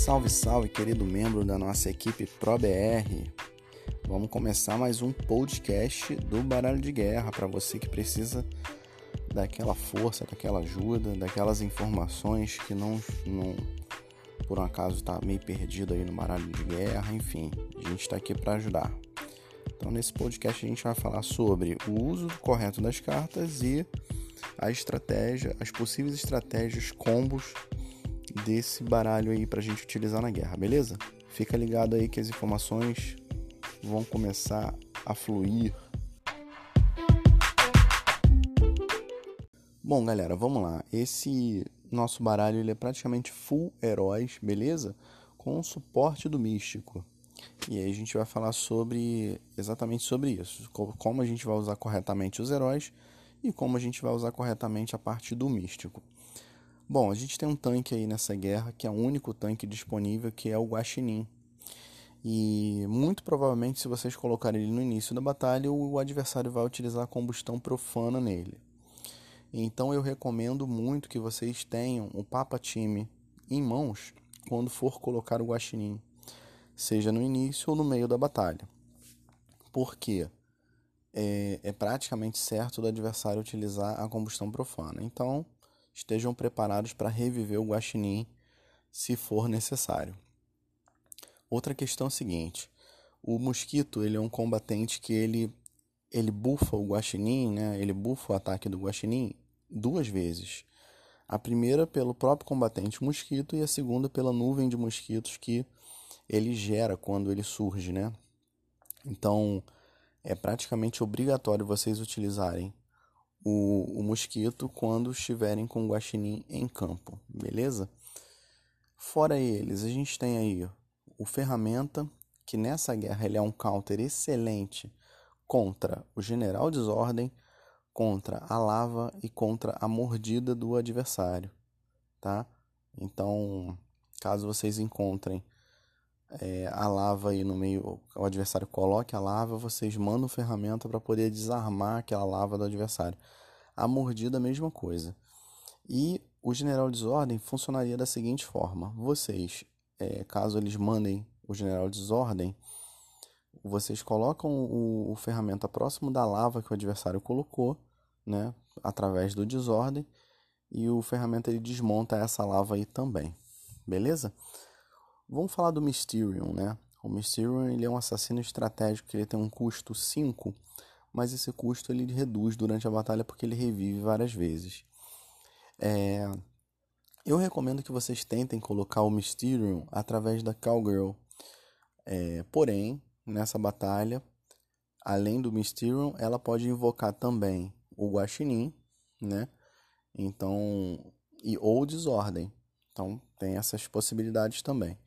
Salve, salve, querido membro da nossa equipe ProBR. Vamos começar mais um podcast do Baralho de Guerra para você que precisa daquela força, daquela ajuda, daquelas informações que não, não por um acaso está meio perdido aí no baralho de guerra, enfim, a gente está aqui para ajudar. Então, nesse podcast, a gente vai falar sobre o uso correto das cartas e a estratégia, as possíveis estratégias, combos desse baralho aí para a gente utilizar na guerra, beleza? Fica ligado aí que as informações vão começar a fluir. Bom, galera, vamos lá. Esse nosso baralho ele é praticamente full heróis, beleza? Com o suporte do místico. E aí a gente vai falar sobre exatamente sobre isso, como a gente vai usar corretamente os heróis e como a gente vai usar corretamente a parte do místico. Bom, a gente tem um tanque aí nessa guerra que é o único tanque disponível, que é o Guaxinim. E muito provavelmente, se vocês colocarem ele no início da batalha, o adversário vai utilizar a combustão profana nele. Então eu recomendo muito que vocês tenham o Papa Time em mãos quando for colocar o Guaxinim seja no início ou no meio da batalha. Porque é, é praticamente certo do adversário utilizar a combustão profana. Então, estejam preparados para reviver o guaxinim se for necessário. Outra questão é a seguinte: o mosquito ele é um combatente que ele ele bufa o guaxinim, né? Ele bufa o ataque do guaxinim duas vezes. A primeira pelo próprio combatente mosquito e a segunda pela nuvem de mosquitos que ele gera quando ele surge, né? Então, é praticamente obrigatório vocês utilizarem o, o mosquito quando estiverem com o guaxinim em campo, beleza? Fora eles, a gente tem aí o ferramenta, que nessa guerra ele é um counter excelente contra o general desordem, contra a lava e contra a mordida do adversário, tá? Então, caso vocês encontrem é, a lava aí no meio, o adversário coloque a lava, vocês mandam ferramenta para poder desarmar aquela lava do adversário. A mordida, a mesma coisa. E o General Desordem funcionaria da seguinte forma: vocês, é, caso eles mandem o General Desordem, vocês colocam o, o ferramenta próximo da lava que o adversário colocou, né, através do Desordem, e o ferramenta ele desmonta essa lava aí também, beleza? Vamos falar do Mysterium, né? O Mysterium ele é um assassino estratégico que ele tem um custo 5, mas esse custo ele reduz durante a batalha porque ele revive várias vezes. É... Eu recomendo que vocês tentem colocar o Mysterium através da Cowgirl. É... Porém, nessa batalha, além do Mysterium, ela pode invocar também o Guaxinim, né? Então, e ou Desordem. Então, tem essas possibilidades também.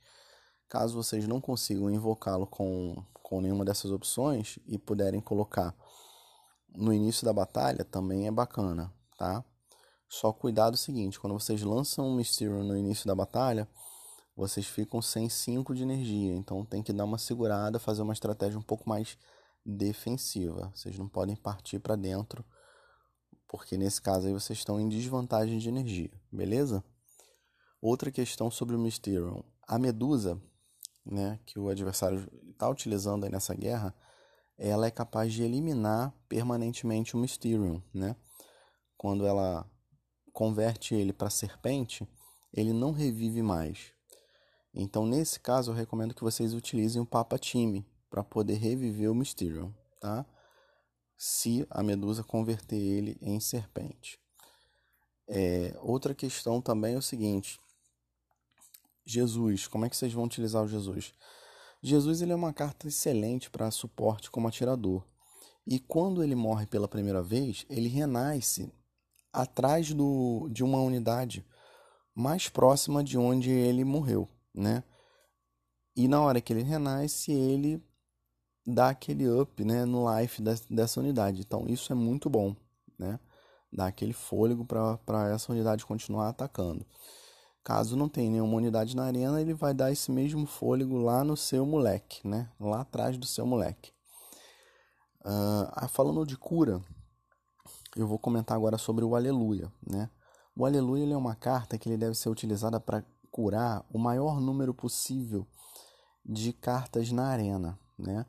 Caso vocês não consigam invocá-lo com, com nenhuma dessas opções e puderem colocar no início da batalha, também é bacana, tá? Só cuidado o seguinte, quando vocês lançam um Mysterio no início da batalha, vocês ficam sem 5 de energia, então tem que dar uma segurada, fazer uma estratégia um pouco mais defensiva. Vocês não podem partir para dentro, porque nesse caso aí vocês estão em desvantagem de energia, beleza? Outra questão sobre o Mysterium. A Medusa, né, que o adversário está utilizando nessa guerra, ela é capaz de eliminar permanentemente o Mysterium, né? Quando ela converte ele para serpente, ele não revive mais. Então, nesse caso, eu recomendo que vocês utilizem o Papa Time para poder reviver o Mysterium, tá? Se a Medusa converter ele em serpente. É, outra questão também é o seguinte: Jesus, como é que vocês vão utilizar o Jesus? Jesus ele é uma carta excelente para suporte como atirador. E quando ele morre pela primeira vez, ele renasce atrás do, de uma unidade mais próxima de onde ele morreu, né? E na hora que ele renasce, ele dá aquele up, né, no life dessa unidade. Então isso é muito bom, né? Dá aquele fôlego para essa unidade continuar atacando. Caso não tenha nenhuma unidade na arena, ele vai dar esse mesmo fôlego lá no seu moleque, né? Lá atrás do seu moleque. Uh, falando de cura, eu vou comentar agora sobre o Aleluia, né? O Aleluia é uma carta que ele deve ser utilizada para curar o maior número possível de cartas na arena, né?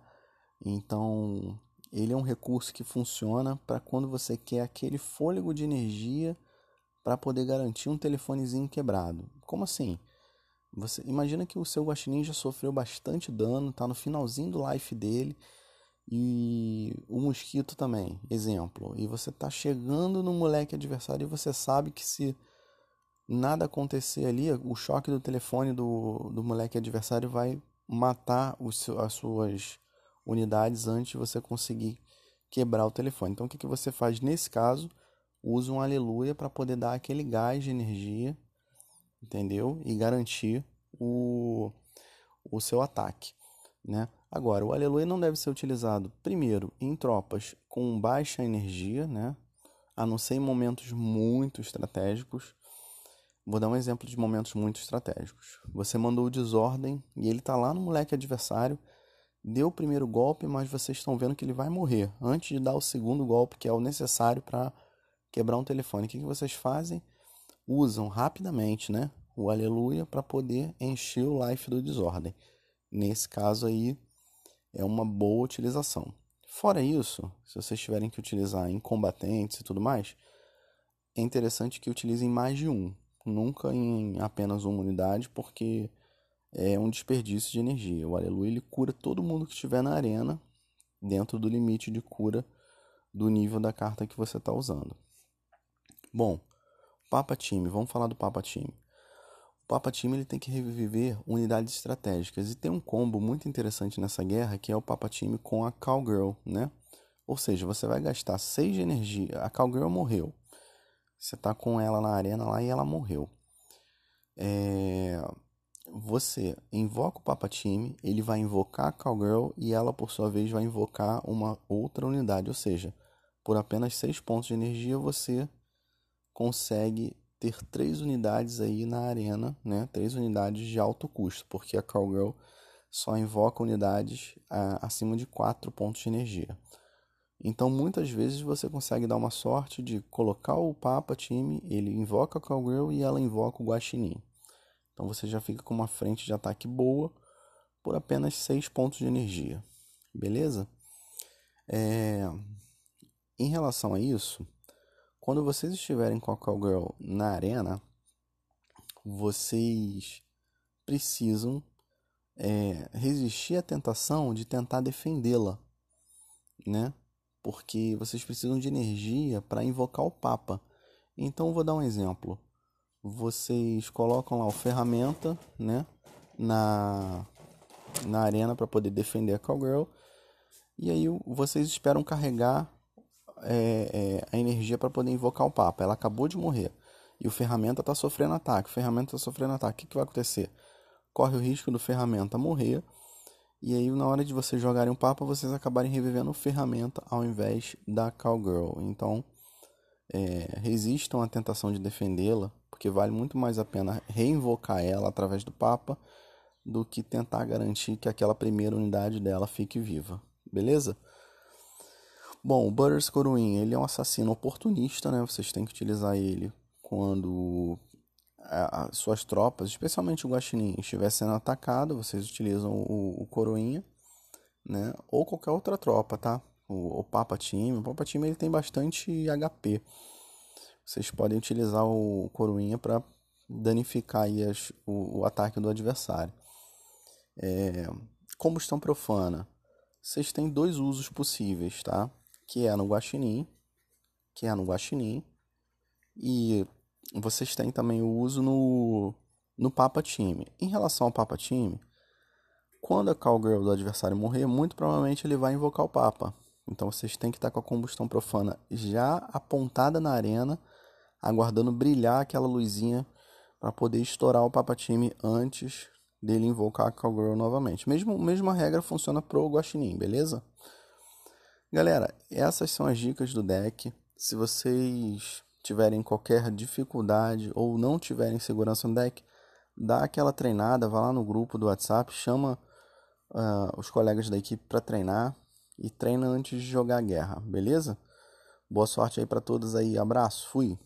Então, ele é um recurso que funciona para quando você quer aquele fôlego de energia para poder garantir um telefonezinho quebrado. Como assim? Você imagina que o seu guaxinim já sofreu bastante dano, está no finalzinho do life dele e o mosquito também, exemplo. E você está chegando no moleque adversário e você sabe que se nada acontecer ali, o choque do telefone do, do moleque adversário vai matar os, as suas unidades antes de você conseguir quebrar o telefone. Então, o que, que você faz nesse caso? Usa um aleluia para poder dar aquele gás de energia, entendeu? E garantir o, o seu ataque, né? Agora, o aleluia não deve ser utilizado, primeiro, em tropas com baixa energia, né? A não ser em momentos muito estratégicos. Vou dar um exemplo de momentos muito estratégicos. Você mandou desordem e ele está lá no moleque adversário, deu o primeiro golpe, mas vocês estão vendo que ele vai morrer antes de dar o segundo golpe, que é o necessário para quebrar um telefone. O que, que vocês fazem? Usam rapidamente né, o aleluia para poder encher o life do desordem. Nesse caso aí, é uma boa utilização. Fora isso, se vocês tiverem que utilizar em combatentes e tudo mais, é interessante que utilizem mais de um nunca em apenas uma unidade, porque é um desperdício de energia. O Aleluia ele cura todo mundo que estiver na arena dentro do limite de cura do nível da carta que você está usando. Bom, Papa Time, vamos falar do Papa Time. O Papa Time ele tem que reviver unidades estratégicas e tem um combo muito interessante nessa guerra que é o Papa Time com a Cowgirl, né? Ou seja, você vai gastar 6 de energia. A Cowgirl morreu. Você tá com ela na arena lá e ela morreu. É... Você invoca o Papa Time, ele vai invocar a Cowgirl e ela, por sua vez, vai invocar uma outra unidade. Ou seja, por apenas 6 pontos de energia, você consegue ter três unidades aí na arena, né? Três unidades de alto custo, porque a Cowgirl só invoca unidades a, acima de 4 pontos de energia. Então, muitas vezes você consegue dar uma sorte de colocar o Papa time, ele invoca a Cowgirl e ela invoca o Guaxinim. Então, você já fica com uma frente de ataque boa por apenas 6 pontos de energia. Beleza? É... Em relação a isso, quando vocês estiverem com a Cowgirl na arena, vocês precisam é, resistir à tentação de tentar defendê-la, né? porque vocês precisam de energia para invocar o Papa. Então vou dar um exemplo. Vocês colocam lá o ferramenta, né, na na arena para poder defender a Cowgirl. E aí vocês esperam carregar é, é, energia para poder invocar o Papa. Ela acabou de morrer. E o ferramenta está sofrendo ataque. O ferramenta está sofrendo ataque. O que, que vai acontecer? Corre o risco do ferramenta morrer e aí, na hora de vocês jogarem o Papa, vocês acabarem revivendo ferramenta ao invés da Cowgirl. Então, é, resistam à tentação de defendê-la, porque vale muito mais a pena reinvocar ela através do Papa do que tentar garantir que aquela primeira unidade dela fique viva. Beleza? Bom, o Butters Coroin, ele é um assassino oportunista, né? Vocês têm que utilizar ele quando as suas tropas, especialmente o guaxinim, estiver sendo atacado, vocês utilizam o, o coroinha, né? Ou qualquer outra tropa, tá? O, o Papa Time, o Papa Time ele tem bastante HP. Vocês podem utilizar o coroinha para danificar aí as, o, o, ataque do adversário. É, combustão profana. Vocês têm dois usos possíveis, tá? Que é no guaxinim, que é no guaxinim e vocês têm também o uso no, no Papa Time. Em relação ao Papa Time, quando a Cowgirl do adversário morrer, muito provavelmente ele vai invocar o Papa. Então vocês têm que estar com a combustão profana já apontada na arena, aguardando brilhar aquela luzinha para poder estourar o Papa Time antes dele invocar a Cowgirl novamente. Mesmo, mesma regra funciona pro Guaxinim, beleza? Galera, essas são as dicas do deck. Se vocês tiverem qualquer dificuldade ou não tiverem segurança no deck, dá aquela treinada, vá lá no grupo do WhatsApp, chama uh, os colegas da equipe para treinar e treina antes de jogar a guerra, beleza? Boa sorte aí para todos aí, abraço, fui.